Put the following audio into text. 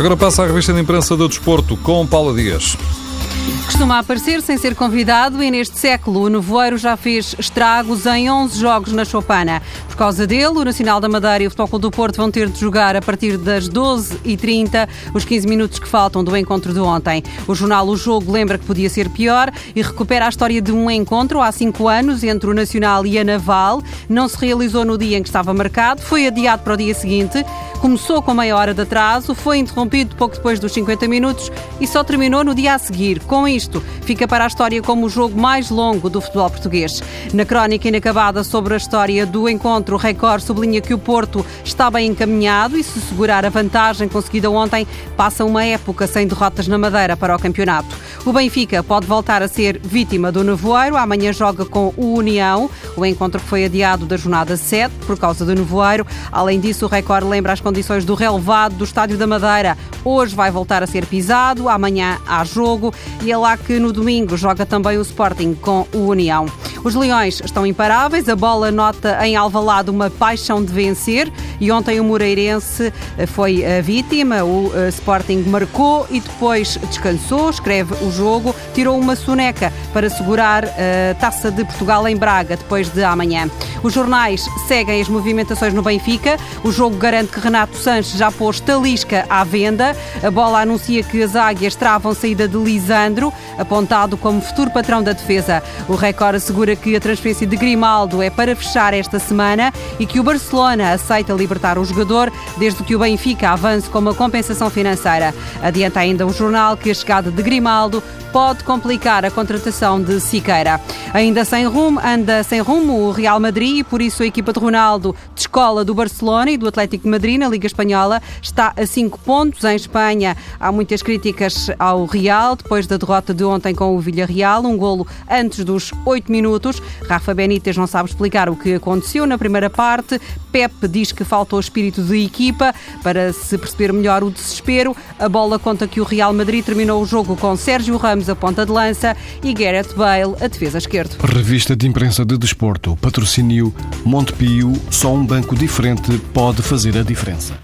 Agora passa a revista de imprensa do desporto com Paula Dias. Costuma aparecer sem ser convidado e neste século o Nevoeiro já fez estragos em 11 jogos na Chopana. Por causa dele, o Nacional da Madeira e o Futebol do Porto vão ter de jogar a partir das 12h30 os 15 minutos que faltam do encontro de ontem. O jornal O Jogo lembra que podia ser pior e recupera a história de um encontro há cinco anos entre o Nacional e a Naval. Não se realizou no dia em que estava marcado, foi adiado para o dia seguinte, começou com meia hora de atraso, foi interrompido pouco depois dos 50 minutos e só terminou no dia a seguir. Com isto, fica para a história como o jogo mais longo do futebol português. Na crónica inacabada sobre a história do encontro, o Record sublinha que o Porto está bem encaminhado e, se segurar a vantagem conseguida ontem, passa uma época sem derrotas na Madeira para o campeonato. O Benfica pode voltar a ser vítima do nevoeiro. Amanhã joga com o União, o encontro que foi adiado da jornada 7 por causa do nevoeiro. Além disso, o Record lembra as condições do relevado do Estádio da Madeira. Hoje vai voltar a ser pisado, amanhã há jogo e é lá que no domingo joga também o Sporting com o União. Os Leões estão imparáveis, a bola nota em Alvalade uma paixão de vencer e ontem o Moreirense eh, foi a vítima, o eh, Sporting marcou e depois descansou, escreve o jogo, tirou uma soneca para segurar a Taça de Portugal em Braga depois de amanhã. Os jornais seguem as movimentações no Benfica. O jogo garante que Renato Sanches já pôs Talisca à venda. A bola anuncia que as águias travam saída de Lisandro, apontado como futuro patrão da defesa. O Record que a transferência de Grimaldo é para fechar esta semana e que o Barcelona aceita libertar o jogador desde que o Benfica avance com uma compensação financeira. Adianta ainda o jornal que a chegada de Grimaldo pode complicar a contratação de Siqueira. Ainda sem rumo, anda sem rumo o Real Madrid e por isso a equipa de Ronaldo, de escola do Barcelona e do Atlético de Madrid na Liga Espanhola, está a 5 pontos. Em Espanha há muitas críticas ao Real depois da derrota de ontem com o Villarreal, um golo antes dos 8 minutos. Rafa Benítez não sabe explicar o que aconteceu na primeira parte. Pep diz que faltou espírito de equipa para se perceber melhor o desespero. A bola conta que o Real Madrid terminou o jogo com Sérgio Ramos a ponta de lança e Gareth Bale a defesa esquerdo. Revista de imprensa de desporto, patrocínio Montepio, só um banco diferente pode fazer a diferença.